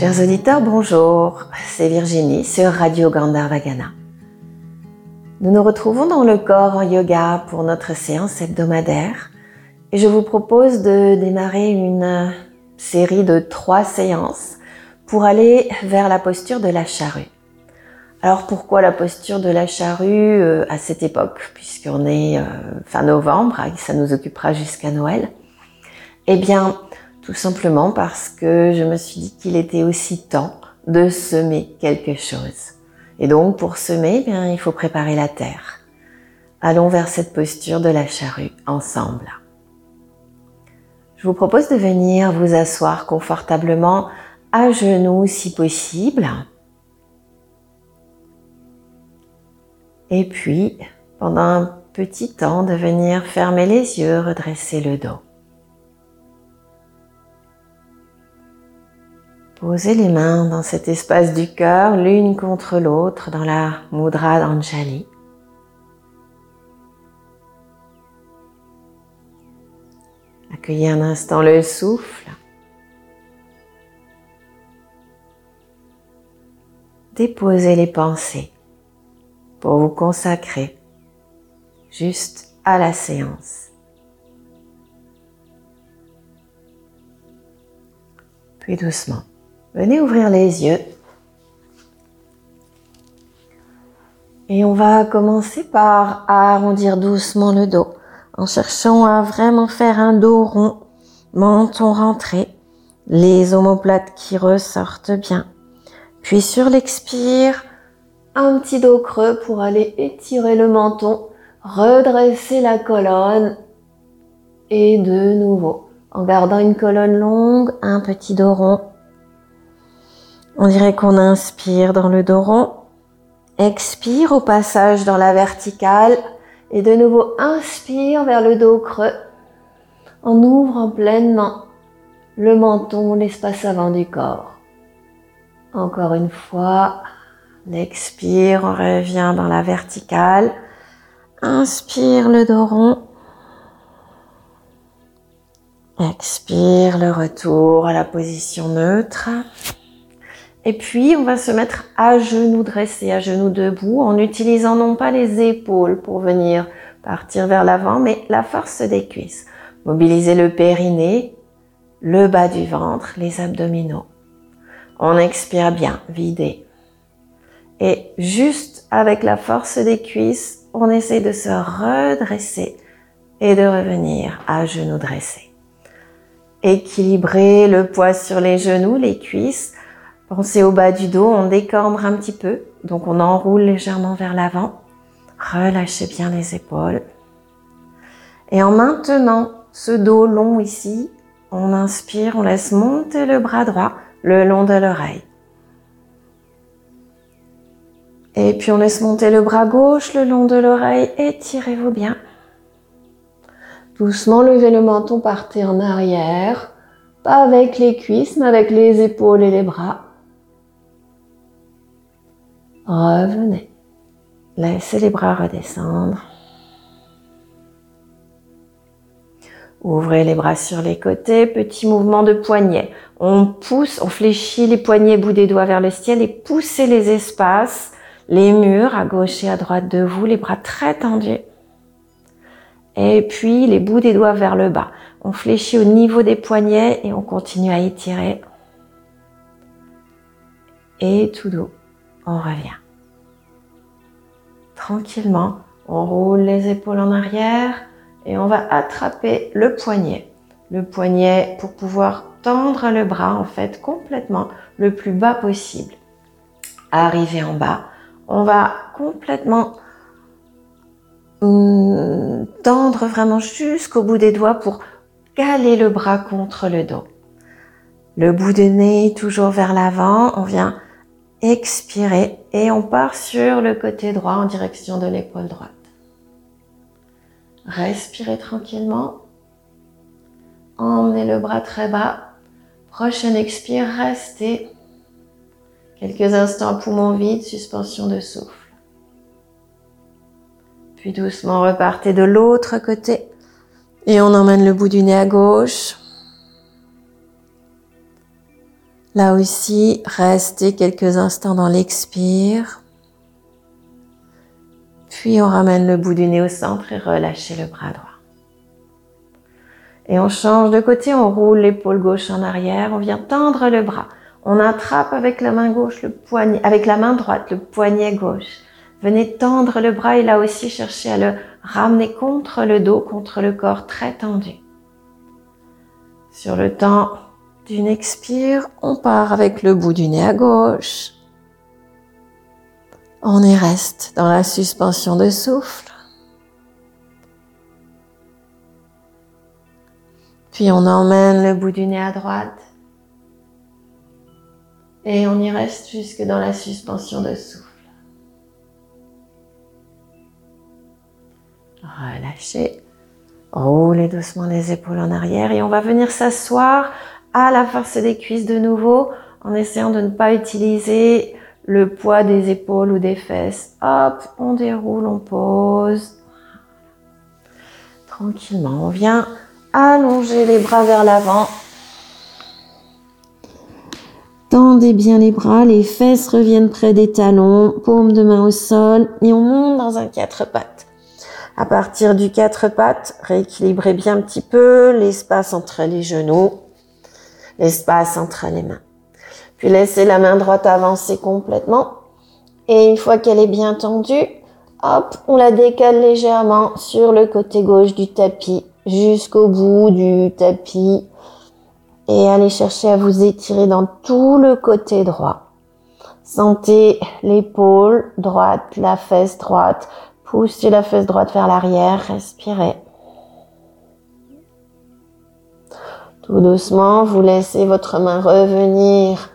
Chers auditeurs, bonjour. C'est Virginie sur Radio Gandharvagana. Nous nous retrouvons dans le corps en yoga pour notre séance hebdomadaire et je vous propose de démarrer une série de trois séances pour aller vers la posture de la charrue. Alors pourquoi la posture de la charrue euh, à cette époque, puisqu'on est euh, fin novembre et ça nous occupera jusqu'à Noël? Eh bien, tout simplement parce que je me suis dit qu'il était aussi temps de semer quelque chose. Et donc pour semer, eh il faut préparer la terre. Allons vers cette posture de la charrue ensemble. Je vous propose de venir vous asseoir confortablement à genoux si possible Et puis, pendant un petit temps, de venir fermer les yeux, redresser le dos. Posez les mains dans cet espace du cœur, l'une contre l'autre, dans la Mudra d'Anjali. Accueillez un instant le souffle. Déposez les pensées pour vous consacrer juste à la séance. Puis doucement, venez ouvrir les yeux. Et on va commencer par arrondir doucement le dos en cherchant à vraiment faire un dos rond, menton rentré, les omoplates qui ressortent bien. Puis sur l'expire, un petit dos creux pour aller étirer le menton, redresser la colonne et de nouveau en gardant une colonne longue, un petit dos rond. On dirait qu'on inspire dans le dos rond, expire au passage dans la verticale et de nouveau inspire vers le dos creux en ouvrant pleinement le menton, l'espace avant du corps. Encore une fois, expire, on revient dans la verticale. Inspire le dos rond. Expire le retour à la position neutre. Et puis, on va se mettre à genoux dressés, à genoux debout, en utilisant non pas les épaules pour venir partir vers l'avant, mais la force des cuisses. Mobilisez le périnée, le bas du ventre, les abdominaux. On expire bien, videz. Et juste avec la force des cuisses, on essaie de se redresser et de revenir à genoux dressés. Équilibrer le poids sur les genoux, les cuisses. Pensez au bas du dos, on décambre un petit peu, donc on enroule légèrement vers l'avant. Relâchez bien les épaules. Et en maintenant ce dos long ici, on inspire, on laisse monter le bras droit le long de l'oreille. Et puis on laisse monter le bras gauche le long de l'oreille, étirez-vous bien. Doucement levez le menton, partez en arrière, pas avec les cuisses, mais avec les épaules et les bras. Revenez. Laissez les bras redescendre. Ouvrez les bras sur les côtés, petit mouvement de poignet. On pousse, on fléchit les poignets, bout des doigts vers le ciel et poussez les espaces les murs à gauche et à droite de vous, les bras très tendus. Et puis les bouts des doigts vers le bas. On fléchit au niveau des poignets et on continue à étirer. Et tout doux, on revient. Tranquillement, on roule les épaules en arrière et on va attraper le poignet. Le poignet pour pouvoir tendre le bras en fait complètement le plus bas possible. Arriver en bas, on va complètement hum, tendre vraiment jusqu'au bout des doigts pour caler le bras contre le dos. Le bout de nez toujours vers l'avant, on vient expirer et on part sur le côté droit en direction de l'épaule droite. Respirez tranquillement. Emmenez le bras très bas. Prochaine expire, restez Quelques instants poumon vide, suspension de souffle. Puis doucement repartez de l'autre côté et on emmène le bout du nez à gauche. Là aussi, restez quelques instants dans l'expire. Puis on ramène le bout du nez au centre et relâchez le bras droit. Et on change de côté, on roule l'épaule gauche en arrière, on vient tendre le bras. On attrape avec la main gauche le poignet, avec la main droite le poignet gauche. Venez tendre le bras et là aussi chercher à le ramener contre le dos, contre le corps très tendu. Sur le temps d'une expire, on part avec le bout du nez à gauche. On y reste dans la suspension de souffle. Puis on emmène le bout du nez à droite. Et on y reste jusque dans la suspension de souffle. Relâchez. Roulez doucement les épaules en arrière et on va venir s'asseoir à la force des cuisses de nouveau en essayant de ne pas utiliser le poids des épaules ou des fesses. Hop, on déroule, on pose. Tranquillement, on vient allonger les bras vers l'avant. Tendez bien les bras, les fesses reviennent près des talons, paume de main au sol et on monte dans un quatre pattes. À partir du quatre pattes, rééquilibrez bien un petit peu l'espace entre les genoux, l'espace entre les mains. Puis laissez la main droite avancer complètement. Et une fois qu'elle est bien tendue, hop, on la décale légèrement sur le côté gauche du tapis jusqu'au bout du tapis et allez chercher à vous étirer dans tout le côté droit. Sentez l'épaule droite, la fesse droite, poussez la fesse droite vers l'arrière, respirez. Tout doucement, vous laissez votre main revenir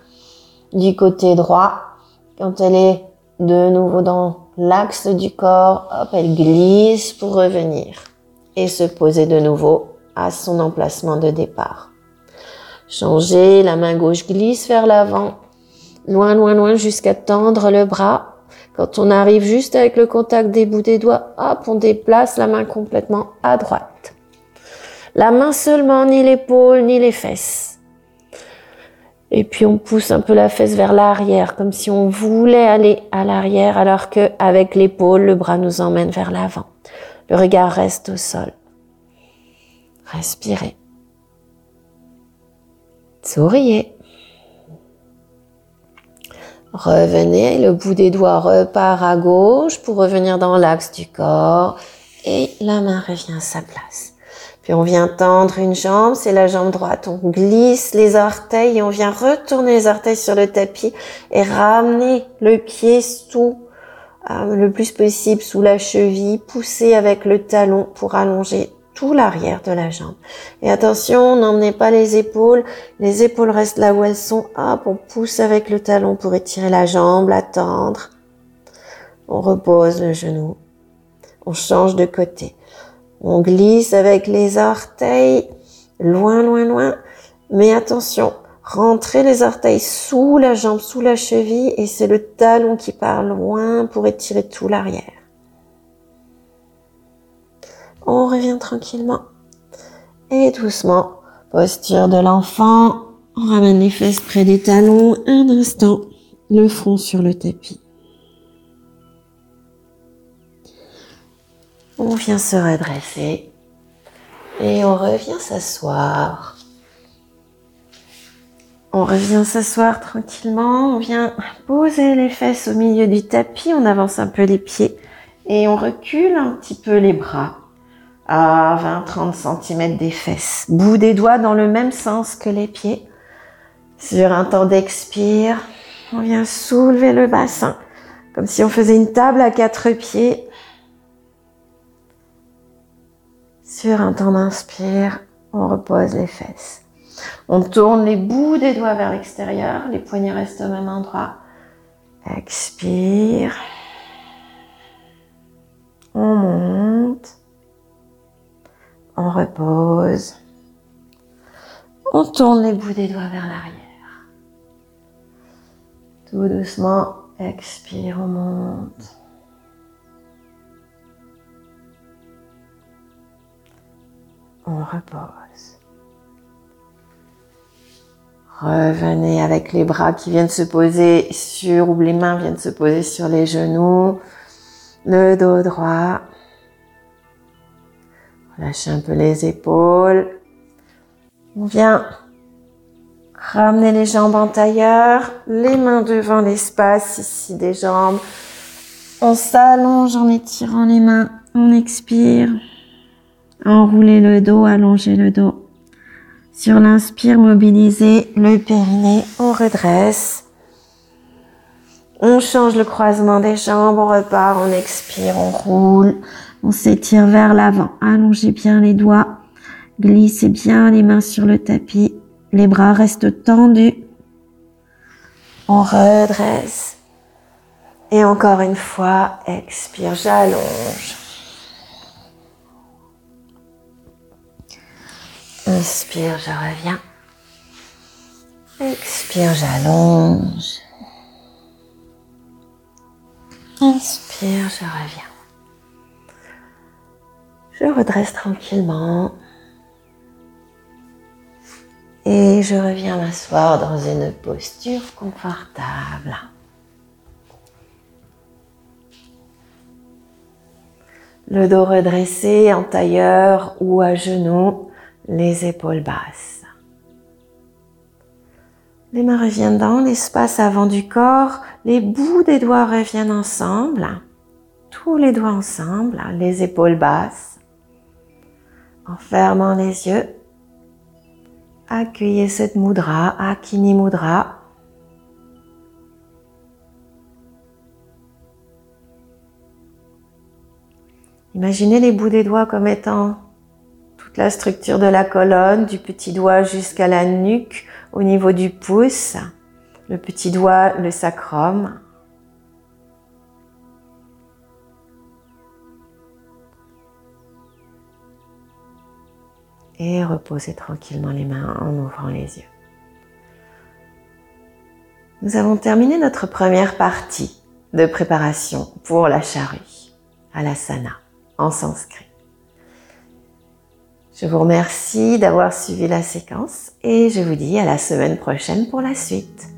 du côté droit. Quand elle est de nouveau dans l'axe du corps, hop, elle glisse pour revenir et se poser de nouveau à son emplacement de départ. Changez, la main gauche glisse vers l'avant, loin, loin, loin jusqu'à tendre le bras. Quand on arrive juste avec le contact des bouts des doigts, hop, on déplace la main complètement à droite. La main seulement, ni l'épaule, ni les fesses. Et puis on pousse un peu la fesse vers l'arrière, comme si on voulait aller à l'arrière, alors que avec l'épaule, le bras nous emmène vers l'avant. Le regard reste au sol. Respirez. Souriez. Revenez, le bout des doigts repart à gauche pour revenir dans l'axe du corps et la main revient à sa place. Puis on vient tendre une jambe, c'est la jambe droite. On glisse les orteils et on vient retourner les orteils sur le tapis et ramener le pied sous euh, le plus possible sous la cheville, pousser avec le talon pour allonger tout l'arrière de la jambe. Et attention, n'emmenez pas les épaules. Les épaules restent là où elles sont. Hop, on pousse avec le talon pour étirer la jambe, la tendre. On repose le genou. On change de côté. On glisse avec les orteils loin, loin, loin. Mais attention, rentrez les orteils sous la jambe, sous la cheville et c'est le talon qui part loin pour étirer tout l'arrière. On revient tranquillement et doucement. Posture de l'enfant. On ramène les fesses près des talons. Un instant. Le front sur le tapis. On vient se redresser et on revient s'asseoir. On revient s'asseoir tranquillement, on vient poser les fesses au milieu du tapis, on avance un peu les pieds et on recule un petit peu les bras à 20-30 cm des fesses. Bout des doigts dans le même sens que les pieds. Sur un temps d'expire, on vient soulever le bassin comme si on faisait une table à quatre pieds Sur un temps d'inspire, on repose les fesses. On tourne les bouts des doigts vers l'extérieur, les poignets restent au même endroit. Expire. On monte. On repose. On tourne les bouts des doigts vers l'arrière. Tout doucement, expire, on monte. On repose. Revenez avec les bras qui viennent se poser sur, ou les mains viennent se poser sur les genoux, le dos droit. Lâchez un peu les épaules. On vient ramener les jambes en tailleur, les mains devant l'espace ici des jambes. On s'allonge en étirant les mains. On expire. Enroulez le dos, allongez le dos. Sur l'inspire, mobilisez le périnée, on redresse. On change le croisement des jambes, on repart, on expire, on roule. On s'étire vers l'avant. Allongez bien les doigts. Glissez bien les mains sur le tapis. Les bras restent tendus. On redresse. Et encore une fois, expire, j'allonge. Inspire, je reviens. Expire, j'allonge. Inspire, je reviens. Je redresse tranquillement. Et je reviens m'asseoir dans une posture confortable. Le dos redressé en tailleur ou à genoux les épaules basses. Les mains reviennent dans l'espace avant du corps, les bouts des doigts reviennent ensemble, tous les doigts ensemble, les épaules basses. En fermant les yeux, accueillez cette mudra, Akini Mudra. Imaginez les bouts des doigts comme étant la structure de la colonne, du petit doigt jusqu'à la nuque, au niveau du pouce, le petit doigt, le sacrum. Et reposez tranquillement les mains en ouvrant les yeux. Nous avons terminé notre première partie de préparation pour la charrue, à l'asana, en sanskrit. Je vous remercie d'avoir suivi la séquence et je vous dis à la semaine prochaine pour la suite.